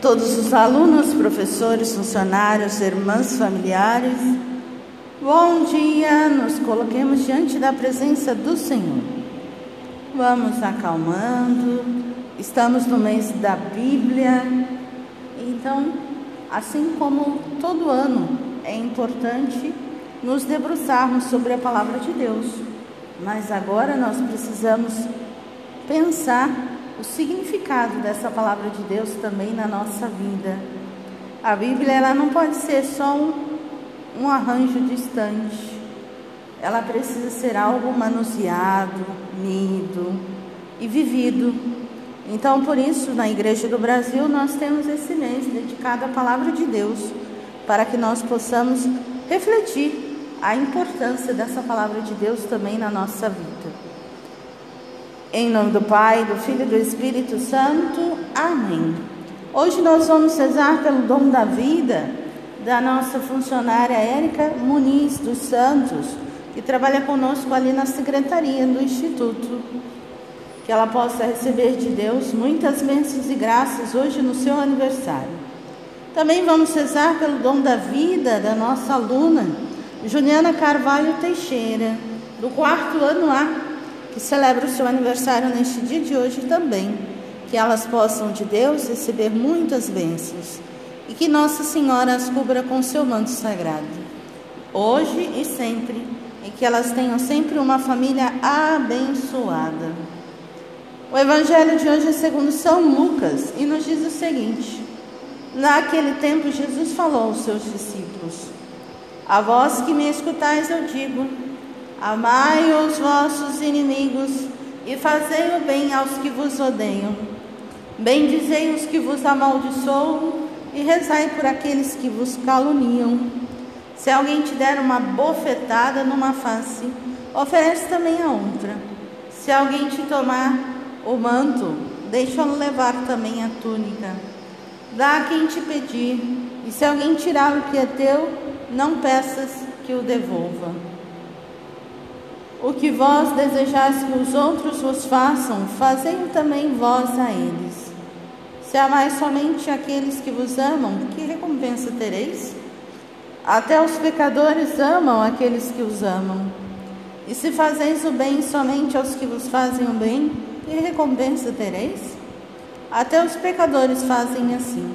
todos os alunos, professores, funcionários, irmãs, familiares. Bom dia, nos coloquemos diante da presença do Senhor. Vamos acalmando, estamos no mês da Bíblia, então, assim como todo ano, é importante nos debruçarmos sobre a palavra de Deus, mas agora nós precisamos pensar o significado dessa palavra de Deus também na nossa vida. A Bíblia ela não pode ser só um, um arranjo distante. Ela precisa ser algo manuseado, lido e vivido. Então, por isso, na Igreja do Brasil, nós temos esse mês dedicado à palavra de Deus, para que nós possamos refletir a importância dessa palavra de Deus também na nossa vida. Em nome do Pai, do Filho e do Espírito Santo. Amém. Hoje nós vamos rezar pelo dom da vida da nossa funcionária Érica Muniz dos Santos, que trabalha conosco ali na secretaria do Instituto. Que ela possa receber de Deus muitas bênçãos e graças hoje no seu aniversário. Também vamos rezar pelo dom da vida da nossa aluna, Juliana Carvalho Teixeira, do quarto ano A que celebra o seu aniversário neste dia de hoje também. Que elas possam de Deus receber muitas bênçãos. E que Nossa Senhora as cubra com seu manto sagrado, hoje e sempre, e que elas tenham sempre uma família abençoada. O Evangelho de hoje é segundo São Lucas e nos diz o seguinte: Naquele tempo Jesus falou aos seus discípulos: A vós que me escutais eu digo, Amai os vossos inimigos e fazei o bem aos que vos odeiam. Bendizei os que vos amaldiçoam e rezai por aqueles que vos caluniam. Se alguém te der uma bofetada numa face, oferece também a outra. Se alguém te tomar o manto, deixa-o levar também a túnica. Dá a quem te pedir, e se alguém tirar o que é teu, não peças que o devolva. O que vós desejais que os outros vos façam, fazei também vós a eles. Se amais somente aqueles que vos amam, que recompensa tereis? Até os pecadores amam aqueles que os amam. E se fazeis o bem somente aos que vos fazem o bem, que recompensa tereis? Até os pecadores fazem assim.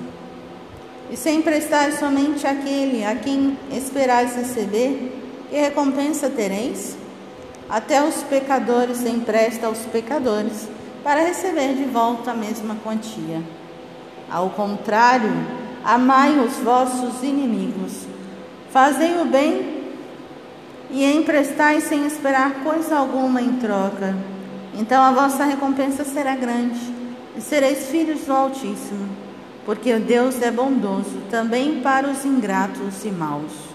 E se emprestais somente àquele a quem esperais receber, que recompensa tereis? Até os pecadores empresta aos pecadores para receber de volta a mesma quantia. Ao contrário, amai os vossos inimigos, fazei o bem e emprestai sem esperar coisa alguma em troca. Então a vossa recompensa será grande e sereis filhos do Altíssimo, porque Deus é bondoso também para os ingratos e maus.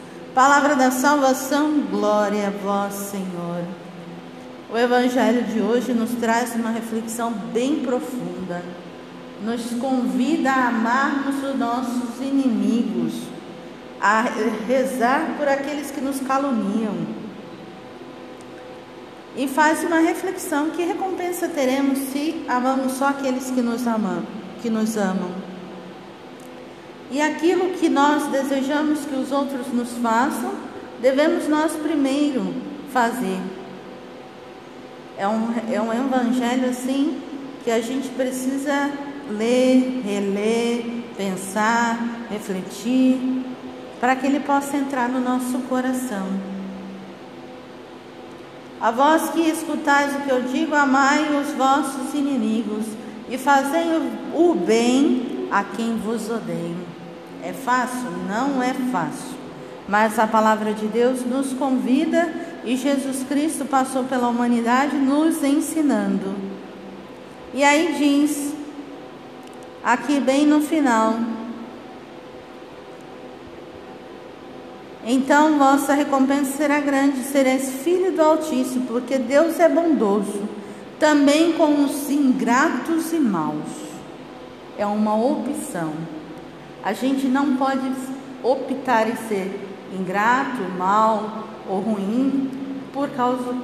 Palavra da salvação, glória a vós, Senhor. O Evangelho de hoje nos traz uma reflexão bem profunda. Nos convida a amarmos os nossos inimigos, a rezar por aqueles que nos caluniam. E faz uma reflexão: que recompensa teremos se amamos só aqueles que nos amam, que nos amam? E aquilo que nós desejamos que os outros nos façam, devemos nós primeiro fazer. É um, é um evangelho assim que a gente precisa ler, reler, pensar, refletir, para que ele possa entrar no nosso coração. A vós que escutais o que eu digo, amai os vossos inimigos e fazei o bem a quem vos odeia. É fácil? Não é fácil. Mas a palavra de Deus nos convida e Jesus Cristo passou pela humanidade nos ensinando. E aí diz aqui bem no final. Então vossa recompensa será grande, sereis filho do Altíssimo, porque Deus é bondoso, também com os ingratos e maus. É uma opção. A gente não pode optar em ser ingrato, mal ou ruim por causa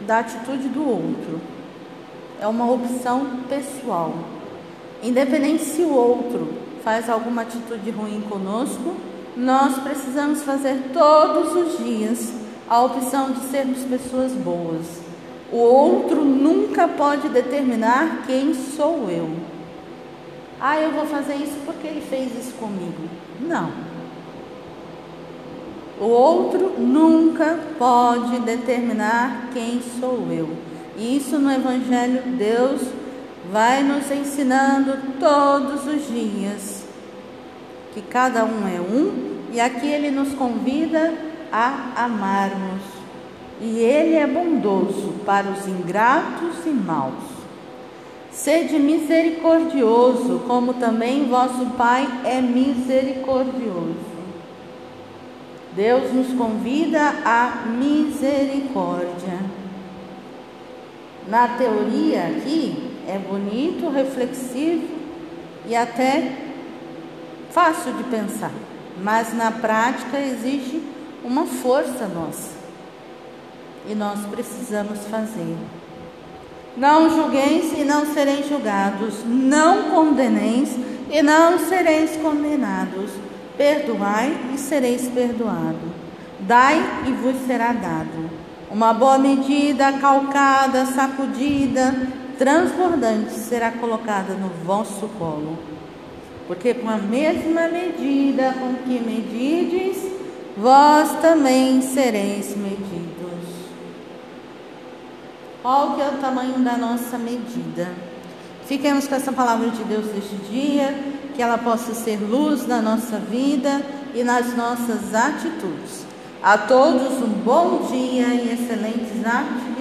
da atitude do outro. É uma opção pessoal. Independente se o outro faz alguma atitude ruim conosco, nós precisamos fazer todos os dias a opção de sermos pessoas boas. O outro nunca pode determinar quem sou eu. Ah, eu vou fazer isso porque ele fez isso comigo. Não. O outro nunca pode determinar quem sou eu. Isso no Evangelho Deus vai nos ensinando todos os dias que cada um é um e aqui ele nos convida a amarmos. E ele é bondoso para os ingratos e maus. Sede misericordioso, como também vosso Pai é misericordioso. Deus nos convida à misericórdia. Na teoria aqui é bonito, reflexivo e até fácil de pensar, mas na prática existe uma força nossa e nós precisamos fazer. Não julgueis e não sereis julgados, não condeneis e não sereis condenados Perdoai e sereis perdoado. Dai e vos será dado. Uma boa medida, calcada, sacudida, transbordante será colocada no vosso colo. Porque com a mesma medida com que medides, vós também sereis Qual que é o tamanho da nossa medida? Fiquemos com essa palavra de Deus neste dia que ela possa ser luz na nossa vida e nas nossas atitudes. A todos um bom dia e excelentes atitudes.